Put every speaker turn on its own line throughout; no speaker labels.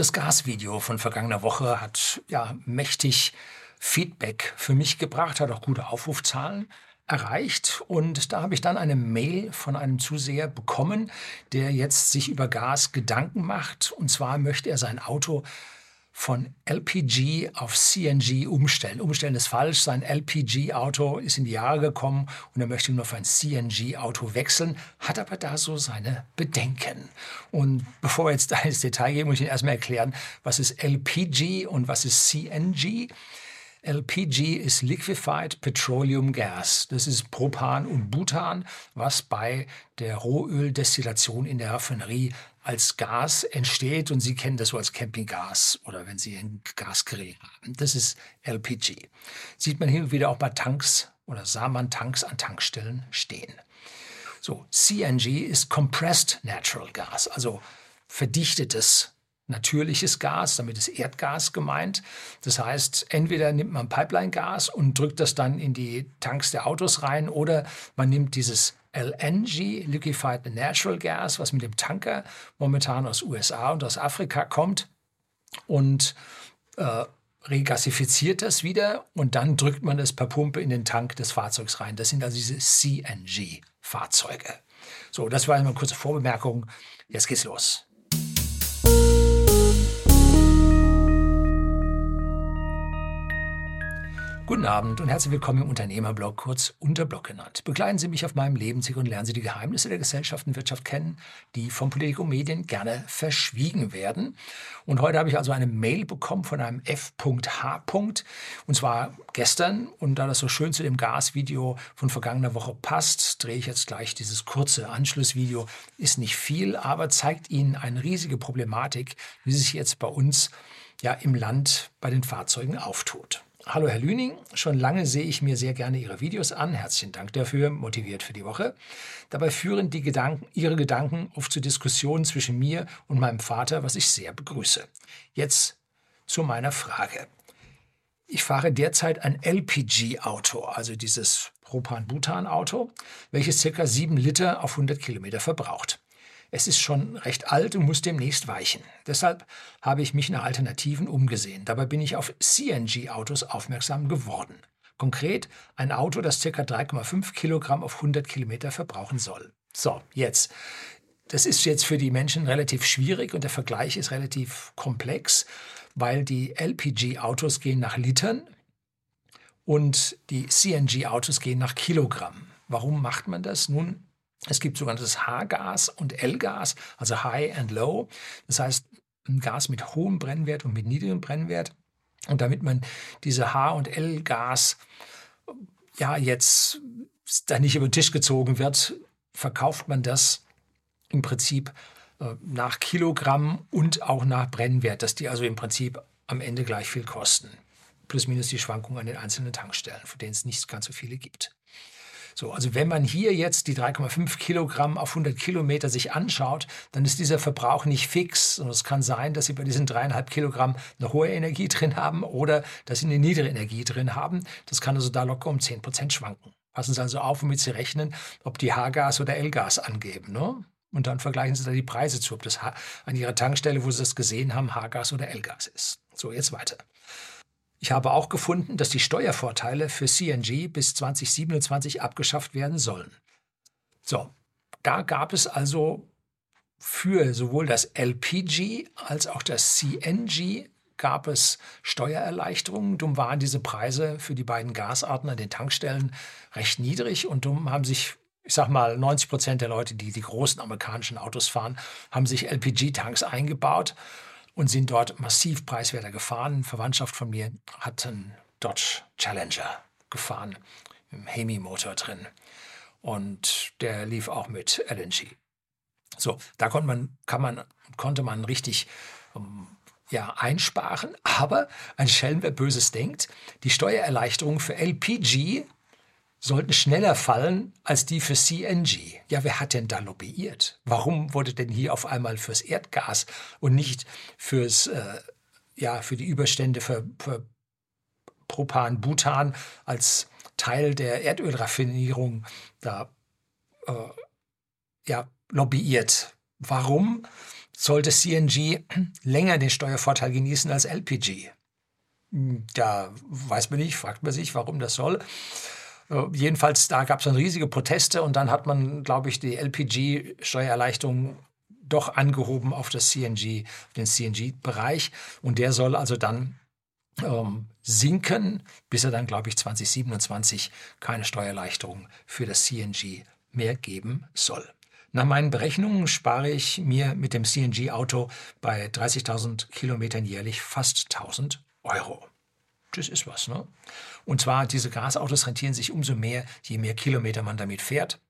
Das Gasvideo von vergangener Woche hat ja mächtig Feedback für mich gebracht, hat auch gute Aufrufzahlen erreicht. Und da habe ich dann eine Mail von einem Zuseher bekommen, der jetzt sich über Gas Gedanken macht. Und zwar möchte er sein Auto von LPG auf CNG umstellen. Umstellen ist falsch. Sein LPG-Auto ist in die Jahre gekommen und er möchte nur auf ein CNG-Auto wechseln, hat aber da so seine Bedenken. Und bevor wir jetzt da ins Detail gehen, muss ich Ihnen erstmal erklären, was ist LPG und was ist CNG. LPG ist Liquefied Petroleum Gas. Das ist Propan und Butan, was bei der Rohöldestillation in der Raffinerie als Gas entsteht und Sie kennen das so als Campinggas oder wenn Sie ein Gasgrill haben. Das ist LPG. Sieht man hin und wieder auch bei Tanks oder sah man Tanks an Tankstellen stehen. So, CNG ist Compressed Natural Gas, also verdichtetes natürliches Gas, damit ist Erdgas gemeint. Das heißt, entweder nimmt man Pipeline-Gas und drückt das dann in die Tanks der Autos rein oder man nimmt dieses LNG, Liquefied Natural Gas, was mit dem Tanker momentan aus USA und aus Afrika kommt und äh, regasifiziert das wieder und dann drückt man das per Pumpe in den Tank des Fahrzeugs rein. Das sind also diese CNG-Fahrzeuge. So, das war eine kurze Vorbemerkung. Jetzt geht's los. Guten Abend und herzlich willkommen im Unternehmerblog, kurz Unterblog genannt. Begleiten Sie mich auf meinem Lebensweg und lernen Sie die Geheimnisse der Gesellschaft und Wirtschaft kennen, die von Politik und Medien gerne verschwiegen werden. Und heute habe ich also eine Mail bekommen von einem F.H. Und zwar gestern. Und da das so schön zu dem Gasvideo von vergangener Woche passt, drehe ich jetzt gleich dieses kurze Anschlussvideo. Ist nicht viel, aber zeigt Ihnen eine riesige Problematik, wie sich jetzt bei uns ja im Land bei den Fahrzeugen auftut. Hallo Herr Lüning, schon lange sehe ich mir sehr gerne Ihre Videos an. Herzlichen Dank dafür, motiviert für die Woche. Dabei führen die Gedanken, Ihre Gedanken oft zu Diskussionen zwischen mir und meinem Vater, was ich sehr begrüße. Jetzt zu meiner Frage. Ich fahre derzeit ein LPG-Auto, also dieses Propan-Butan-Auto, welches ca. 7 Liter auf 100 Kilometer verbraucht. Es ist schon recht alt und muss demnächst weichen. Deshalb habe ich mich nach Alternativen umgesehen. Dabei bin ich auf CNG-Autos aufmerksam geworden. Konkret ein Auto, das ca. 3,5 Kilogramm auf 100 Kilometer verbrauchen soll. So, jetzt. Das ist jetzt für die Menschen relativ schwierig und der Vergleich ist relativ komplex, weil die LPG-Autos gehen nach Litern und die CNG-Autos gehen nach Kilogramm. Warum macht man das? Nun, es gibt sogenanntes H-Gas und L-Gas, also High and Low. Das heißt, ein Gas mit hohem Brennwert und mit niedrigem Brennwert. Und damit man diese H- und L-Gas ja jetzt da nicht über den Tisch gezogen wird, verkauft man das im Prinzip äh, nach Kilogramm und auch nach Brennwert, dass die also im Prinzip am Ende gleich viel kosten. Plus minus die Schwankungen an den einzelnen Tankstellen, für denen es nicht ganz so viele gibt. So, also wenn man hier jetzt die 3,5 Kilogramm auf 100 Kilometer sich anschaut, dann ist dieser Verbrauch nicht fix. Und es kann sein, dass Sie bei diesen dreieinhalb Kilogramm eine hohe Energie drin haben oder dass Sie eine niedrige Energie drin haben. Das kann also da locker um 10 Prozent schwanken. Passen Sie also auf, womit Sie rechnen, ob die H-Gas oder L-Gas angeben. Ne? Und dann vergleichen Sie da die Preise zu, ob das an Ihrer Tankstelle, wo Sie das gesehen haben, H-Gas oder L-Gas ist. So, jetzt weiter. Ich habe auch gefunden, dass die Steuervorteile für CNG bis 2027 abgeschafft werden sollen. So, da gab es also für sowohl das LPG als auch das CNG gab es Steuererleichterungen. Dumm waren diese Preise für die beiden Gasarten an den Tankstellen recht niedrig und dumm haben sich, ich sag mal, 90 Prozent der Leute, die die großen amerikanischen Autos fahren, haben sich LPG-Tanks eingebaut und sind dort massiv preiswerter gefahren. Verwandtschaft von mir hat einen Dodge Challenger gefahren, einem Hemi-Motor drin. Und der lief auch mit LNG. So, da konnte man, kann man, konnte man richtig um, ja, einsparen. Aber ein Schelm, wer Böses denkt, die Steuererleichterung für LPG sollten schneller fallen als die für CNG. Ja, wer hat denn da lobbyiert? Warum wurde denn hier auf einmal fürs Erdgas und nicht fürs, äh, ja, für die Überstände für, für Propan, Butan als Teil der Erdölraffinierung da äh, ja, lobbyiert? Warum sollte CNG länger den Steuervorteil genießen als LPG. Da weiß man nicht, fragt man sich, warum das soll. Äh, jedenfalls, da gab es dann riesige Proteste und dann hat man, glaube ich, die LPG-Steuererleichterung doch angehoben auf das CNG, den CNG-Bereich. Und der soll also dann ähm, sinken, bis er dann, glaube ich, 2027 keine Steuererleichterung für das CNG mehr geben soll. Nach meinen Berechnungen spare ich mir mit dem CNG-Auto bei 30.000 Kilometern jährlich fast 1.000 Euro. Das ist was, ne? Und zwar, diese Gasautos rentieren sich umso mehr, je mehr Kilometer man damit fährt,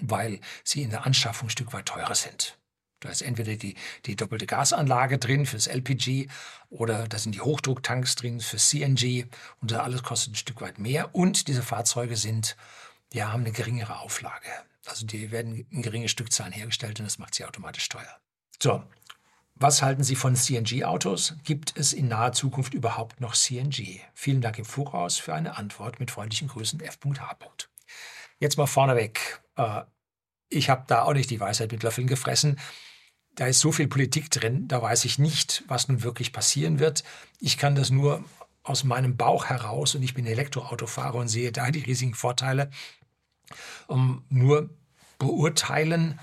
weil sie in der Anschaffung ein Stück weit teurer sind. Da ist entweder die, die doppelte Gasanlage drin fürs LPG oder da sind die Hochdrucktanks drin fürs CNG und das alles kostet ein Stück weit mehr. Und diese Fahrzeuge sind, ja, haben eine geringere Auflage. Also die werden in geringe Stückzahlen hergestellt und das macht sie automatisch teuer. So, was halten Sie von CNG-Autos? Gibt es in naher Zukunft überhaupt noch CNG? Vielen Dank im Voraus für eine Antwort mit freundlichen Grüßen F.H. Jetzt mal vorneweg. Äh, ich habe da auch nicht die Weisheit mit Löffeln gefressen da ist so viel Politik drin, da weiß ich nicht, was nun wirklich passieren wird. Ich kann das nur aus meinem Bauch heraus und ich bin Elektroautofahrer und sehe da die riesigen Vorteile, um, nur beurteilen.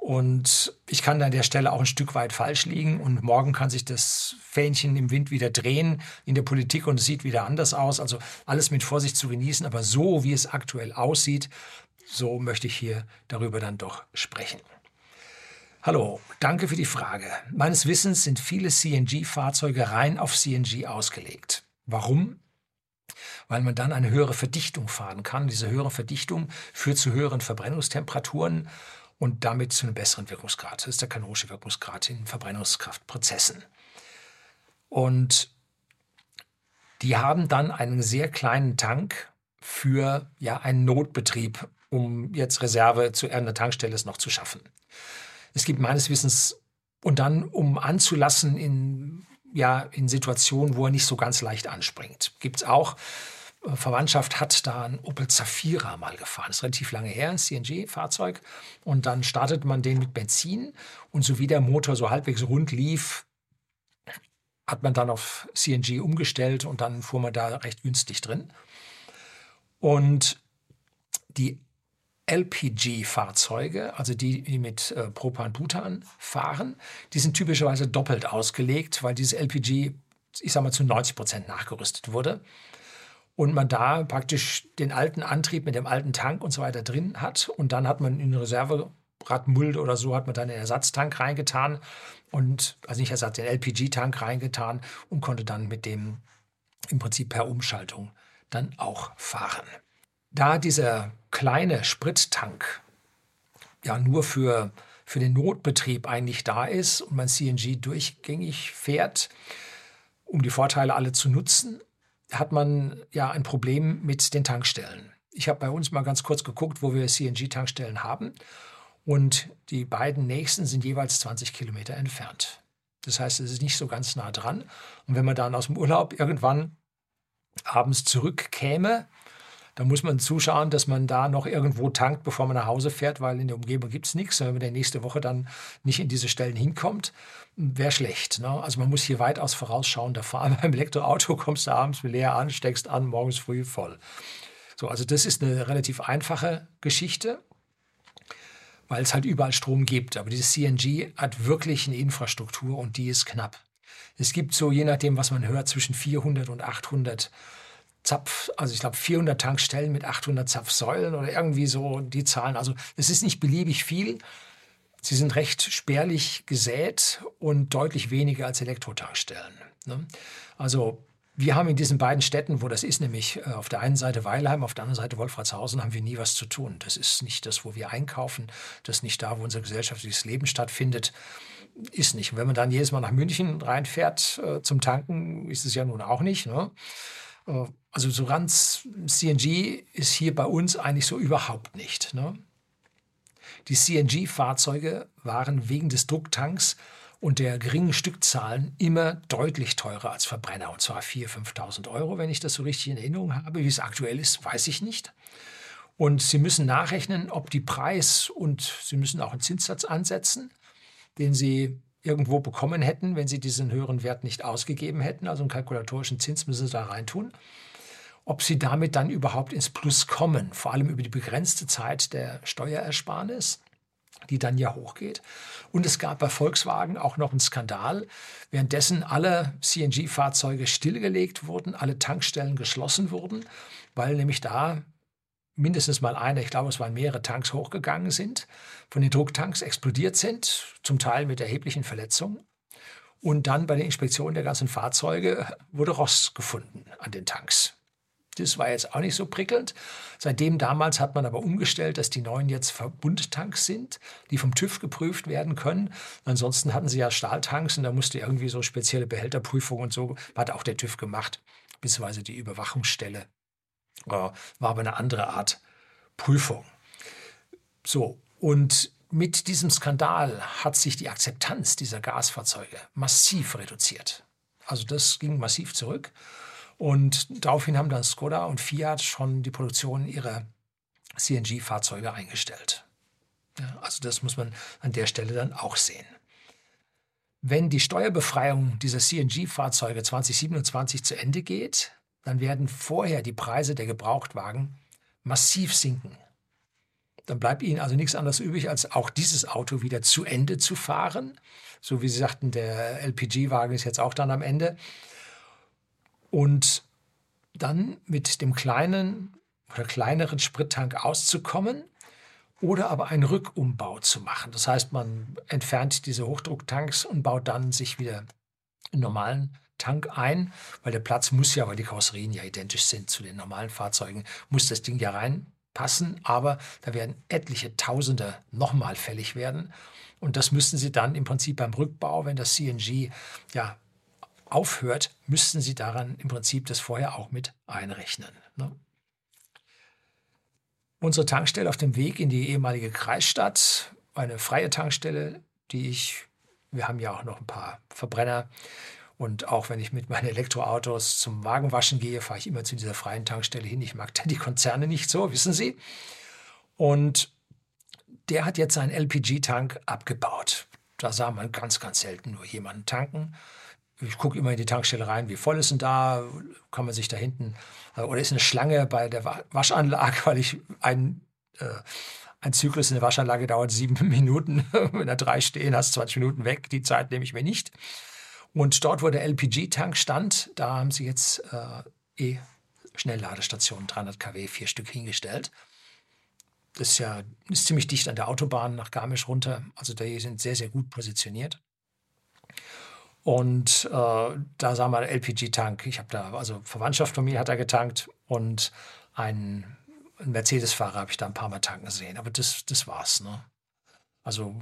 Und ich kann an der Stelle auch ein Stück weit falsch liegen und morgen kann sich das Fähnchen im Wind wieder drehen in der Politik und es sieht wieder anders aus. Also alles mit Vorsicht zu genießen, aber so wie es aktuell aussieht, so möchte ich hier darüber dann doch sprechen. Hallo, danke für die Frage. Meines Wissens sind viele CNG-Fahrzeuge rein auf CNG ausgelegt. Warum? Weil man dann eine höhere Verdichtung fahren kann. Diese höhere Verdichtung führt zu höheren Verbrennungstemperaturen und damit zu einem besseren Wirkungsgrad. Das ist der kanonische Wirkungsgrad in Verbrennungskraftprozessen. Und die haben dann einen sehr kleinen Tank für ja, einen Notbetrieb, um jetzt Reserve zu irgendeiner Tankstelle noch zu schaffen. Es gibt meines Wissens, und dann, um anzulassen in, ja, in Situationen, wo er nicht so ganz leicht anspringt, gibt es auch. Verwandtschaft hat da ein Opel Zafira mal gefahren. Das ist relativ lange her, ein CNG-Fahrzeug. Und dann startet man den mit Benzin. Und so wie der Motor so halbwegs rund lief, hat man dann auf CNG umgestellt und dann fuhr man da recht günstig drin. Und die LPG-Fahrzeuge, also die, die mit äh, Propan-Butan fahren, die sind typischerweise doppelt ausgelegt, weil dieses LPG, ich sage mal, zu 90 Prozent nachgerüstet wurde. Und man da praktisch den alten Antrieb mit dem alten Tank und so weiter drin hat. Und dann hat man in Reserveradmulde oder so, hat man dann den Ersatztank reingetan und, also nicht Ersatz, den LPG-Tank reingetan und konnte dann mit dem im Prinzip per Umschaltung dann auch fahren. Da dieser kleine Sprittank ja nur für, für den Notbetrieb eigentlich da ist und man CNG durchgängig fährt, um die Vorteile alle zu nutzen, hat man ja ein Problem mit den Tankstellen. Ich habe bei uns mal ganz kurz geguckt, wo wir CNG-Tankstellen haben. Und die beiden nächsten sind jeweils 20 Kilometer entfernt. Das heißt, es ist nicht so ganz nah dran. Und wenn man dann aus dem Urlaub irgendwann abends zurückkäme, da muss man zuschauen, dass man da noch irgendwo tankt, bevor man nach Hause fährt, weil in der Umgebung gibt es nichts. Wenn man der nächste Woche dann nicht in diese Stellen hinkommt, wäre schlecht. Ne? Also man muss hier weitaus vorausschauender fahren. Beim Elektroauto kommst du abends leer an, steckst an, morgens früh voll. So, also das ist eine relativ einfache Geschichte weil es halt überall Strom gibt. Aber dieses CNG hat wirklich eine Infrastruktur und die ist knapp. Es gibt so, je nachdem, was man hört, zwischen 400 und 800 Zapf, also ich glaube 400 Tankstellen mit 800 Zapfsäulen oder irgendwie so die Zahlen. Also es ist nicht beliebig viel. Sie sind recht spärlich gesät und deutlich weniger als Elektrotankstellen. Ne? Also wir haben in diesen beiden Städten, wo das ist, nämlich äh, auf der einen Seite Weilheim, auf der anderen Seite Wolfratshausen, haben wir nie was zu tun. Das ist nicht das, wo wir einkaufen, das ist nicht da, wo unser gesellschaftliches Leben stattfindet. Ist nicht. Und wenn man dann jedes Mal nach München reinfährt äh, zum Tanken, ist es ja nun auch nicht. Ne? Äh, also so ganz CNG ist hier bei uns eigentlich so überhaupt nicht. Ne? Die CNG-Fahrzeuge waren wegen des Drucktanks und der geringen Stückzahlen immer deutlich teurer als Verbrenner. Und zwar 4.000, 5.000 Euro, wenn ich das so richtig in Erinnerung habe. Wie es aktuell ist, weiß ich nicht. Und Sie müssen nachrechnen, ob die Preis und Sie müssen auch einen Zinssatz ansetzen, den Sie irgendwo bekommen hätten, wenn sie diesen höheren Wert nicht ausgegeben hätten. Also einen kalkulatorischen Zins müssen sie da reintun. Ob sie damit dann überhaupt ins Plus kommen, vor allem über die begrenzte Zeit der Steuerersparnis, die dann ja hochgeht. Und es gab bei Volkswagen auch noch einen Skandal, währenddessen alle CNG-Fahrzeuge stillgelegt wurden, alle Tankstellen geschlossen wurden, weil nämlich da mindestens mal eine, ich glaube, es waren mehrere Tanks hochgegangen sind, von den Drucktanks explodiert sind, zum Teil mit erheblichen Verletzungen. Und dann bei der Inspektion der ganzen Fahrzeuge wurde Rost gefunden an den Tanks. Das war jetzt auch nicht so prickelnd. Seitdem damals hat man aber umgestellt, dass die neuen jetzt Verbundtanks sind, die vom TÜV geprüft werden können. Ansonsten hatten sie ja Stahltanks und da musste irgendwie so spezielle Behälterprüfung und so, hat auch der TÜV gemacht, beziehungsweise die Überwachungsstelle. Äh, war aber eine andere Art Prüfung. So, und mit diesem Skandal hat sich die Akzeptanz dieser Gasfahrzeuge massiv reduziert. Also das ging massiv zurück. Und daraufhin haben dann Skoda und Fiat schon die Produktion ihrer CNG-Fahrzeuge eingestellt. Ja, also das muss man an der Stelle dann auch sehen. Wenn die Steuerbefreiung dieser CNG-Fahrzeuge 2027 zu Ende geht, dann werden vorher die Preise der Gebrauchtwagen massiv sinken. Dann bleibt Ihnen also nichts anderes übrig, als auch dieses Auto wieder zu Ende zu fahren. So wie Sie sagten, der LPG-Wagen ist jetzt auch dann am Ende. Und dann mit dem kleinen oder kleineren Sprittank auszukommen oder aber einen Rückumbau zu machen. Das heißt, man entfernt diese Hochdrucktanks und baut dann sich wieder einen normalen Tank ein, weil der Platz muss ja, weil die Karosserien ja identisch sind zu den normalen Fahrzeugen, muss das Ding ja reinpassen, aber da werden etliche Tausende nochmal fällig werden. Und das müssten Sie dann im Prinzip beim Rückbau, wenn das CNG ja aufhört, müssten Sie daran im Prinzip das vorher auch mit einrechnen. Ne? Unsere Tankstelle auf dem Weg in die ehemalige Kreisstadt, eine freie Tankstelle, die ich, wir haben ja auch noch ein paar Verbrenner und auch wenn ich mit meinen Elektroautos zum Wagenwaschen gehe, fahre ich immer zu dieser freien Tankstelle hin. Ich mag die Konzerne nicht so, wissen Sie. Und der hat jetzt seinen LPG-Tank abgebaut. Da sah man ganz, ganz selten nur jemanden tanken ich gucke immer in die Tankstelle rein, wie voll ist denn da, kann man sich da hinten, äh, oder ist eine Schlange bei der Waschanlage, weil ich ein, äh, ein Zyklus in der Waschanlage dauert sieben Minuten, wenn da drei stehen, hast 20 Minuten weg, die Zeit nehme ich mir nicht. Und dort, wo der LPG-Tank stand, da haben sie jetzt äh, E-Schnellladestationen, 300 kW, vier Stück hingestellt. Das ist ja ist ziemlich dicht an der Autobahn nach Garmisch runter, also die sind sehr, sehr gut positioniert. Und äh, da sah man LPG-Tank. Ich habe da, also Verwandtschaft von mir hat da getankt und einen, einen Mercedes-Fahrer habe ich da ein paar Mal tanken sehen. Aber das, das war's. Ne? Also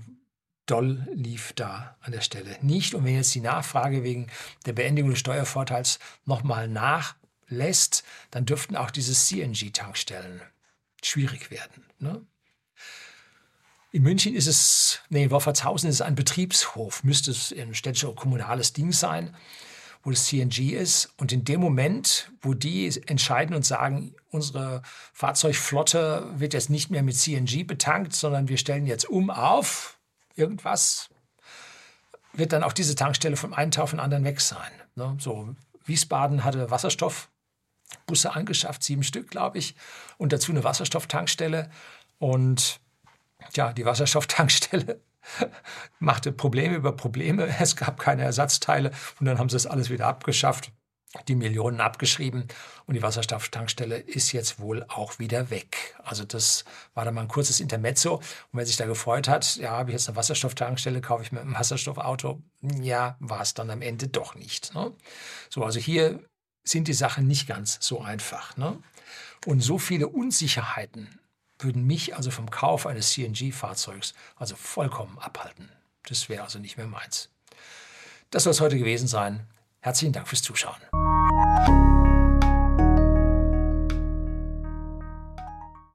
doll lief da an der Stelle nicht. Und wenn jetzt die Nachfrage wegen der Beendigung des Steuervorteils nochmal nachlässt, dann dürften auch diese CNG-Tankstellen schwierig werden. Ne? In München ist es, nee, in Wolfertshausen ist es ein Betriebshof, müsste es ein städtisches kommunales Ding sein, wo das CNG ist. Und in dem Moment, wo die entscheiden und sagen, unsere Fahrzeugflotte wird jetzt nicht mehr mit CNG betankt, sondern wir stellen jetzt um auf irgendwas, wird dann auch diese Tankstelle vom einen Tag auf den anderen weg sein. Ne? So, Wiesbaden hatte Wasserstoffbusse angeschafft, sieben Stück, glaube ich, und dazu eine Wasserstofftankstelle. Und ja, die Wasserstofftankstelle machte Probleme über Probleme. Es gab keine Ersatzteile und dann haben sie es alles wieder abgeschafft, die Millionen abgeschrieben und die Wasserstofftankstelle ist jetzt wohl auch wieder weg. Also das war dann mal ein kurzes Intermezzo und wer sich da gefreut hat, ja, habe ich jetzt eine Wasserstofftankstelle, kaufe ich mir ein Wasserstoffauto, ja, war es dann am Ende doch nicht. Ne? So, also hier sind die Sachen nicht ganz so einfach. Ne? Und so viele Unsicherheiten würden mich also vom Kauf eines CNG-Fahrzeugs also vollkommen abhalten. Das wäre also nicht mehr meins. Das soll es heute gewesen sein. Herzlichen Dank fürs Zuschauen.